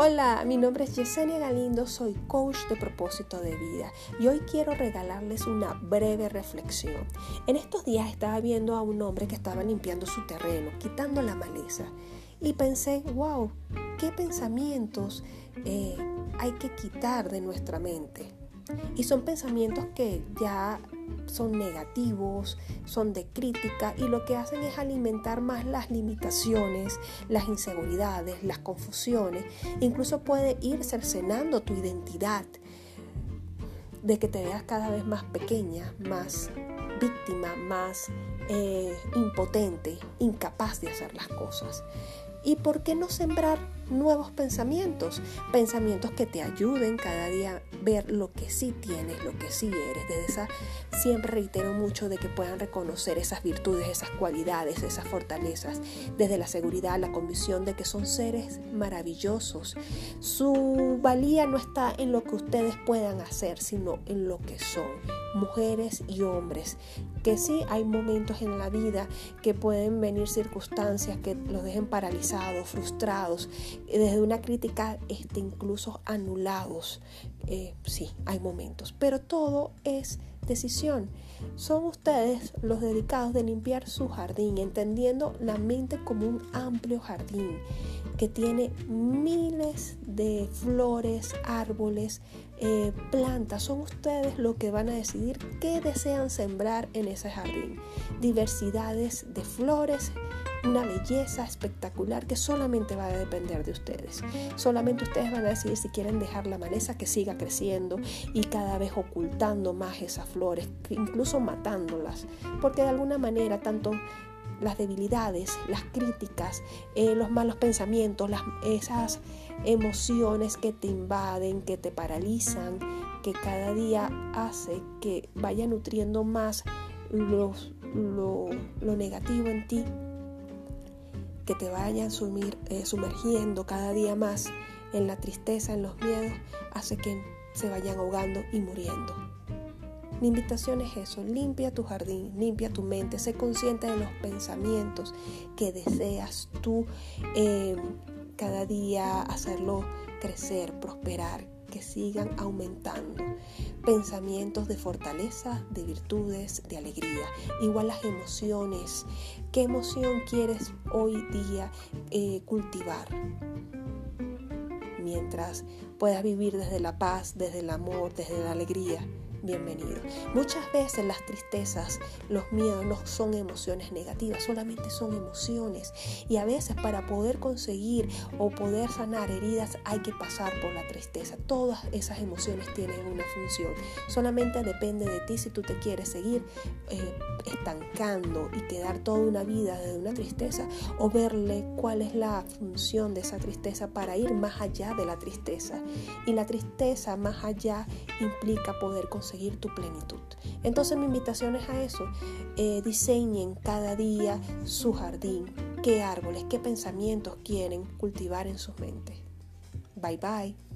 Hola, mi nombre es Yesenia Galindo, soy coach de propósito de vida y hoy quiero regalarles una breve reflexión. En estos días estaba viendo a un hombre que estaba limpiando su terreno, quitando la maleza y pensé, wow, qué pensamientos eh, hay que quitar de nuestra mente. Y son pensamientos que ya son negativos, son de crítica y lo que hacen es alimentar más las limitaciones, las inseguridades, las confusiones. Incluso puede ir cercenando tu identidad de que te veas cada vez más pequeña, más víctima, más eh, impotente, incapaz de hacer las cosas. ¿Y por qué no sembrar nuevos pensamientos? Pensamientos que te ayuden cada día ver lo que sí tienes, lo que sí eres. Desde esa, siempre reitero mucho de que puedan reconocer esas virtudes, esas cualidades, esas fortalezas. Desde la seguridad, la convicción de que son seres maravillosos. Su valía no está en lo que ustedes puedan hacer, sino en lo que son. Mujeres y hombres. Que sí hay momentos en la vida que pueden venir circunstancias que los dejen paralizados frustrados, desde una crítica este, incluso anulados. Eh, sí, hay momentos, pero todo es decisión. Son ustedes los dedicados de limpiar su jardín, entendiendo la mente como un amplio jardín que tiene miles de flores, árboles, eh, plantas. Son ustedes los que van a decidir qué desean sembrar en ese jardín. Diversidades de flores, una belleza espectacular que solamente va a depender de ustedes. Solamente ustedes van a decidir si quieren dejar la maleza que siga creciendo y cada vez ocultando más esas flores, incluso matándolas, porque de alguna manera tanto las debilidades, las críticas, eh, los malos pensamientos, las, esas emociones que te invaden, que te paralizan, que cada día hace que vaya nutriendo más lo, lo negativo en ti, que te vayan sumir, eh, sumergiendo cada día más en la tristeza, en los miedos, hace que se vayan ahogando y muriendo. Mi invitación es eso, limpia tu jardín, limpia tu mente, sé consciente de los pensamientos que deseas tú eh, cada día hacerlo crecer, prosperar, que sigan aumentando. Pensamientos de fortaleza, de virtudes, de alegría. Igual las emociones. ¿Qué emoción quieres hoy día eh, cultivar? Mientras puedas vivir desde la paz, desde el amor, desde la alegría bienvenido. Muchas veces las tristezas, los miedos no son emociones negativas, solamente son emociones. Y a veces para poder conseguir o poder sanar heridas hay que pasar por la tristeza. Todas esas emociones tienen una función. Solamente depende de ti si tú te quieres seguir eh, estancando y quedar toda una vida de una tristeza o verle cuál es la función de esa tristeza para ir más allá de la tristeza. Y la tristeza más allá implica poder conseguir tu plenitud. Entonces mi invitación es a eso. Eh, diseñen cada día su jardín, qué árboles, qué pensamientos quieren cultivar en sus mentes. Bye bye.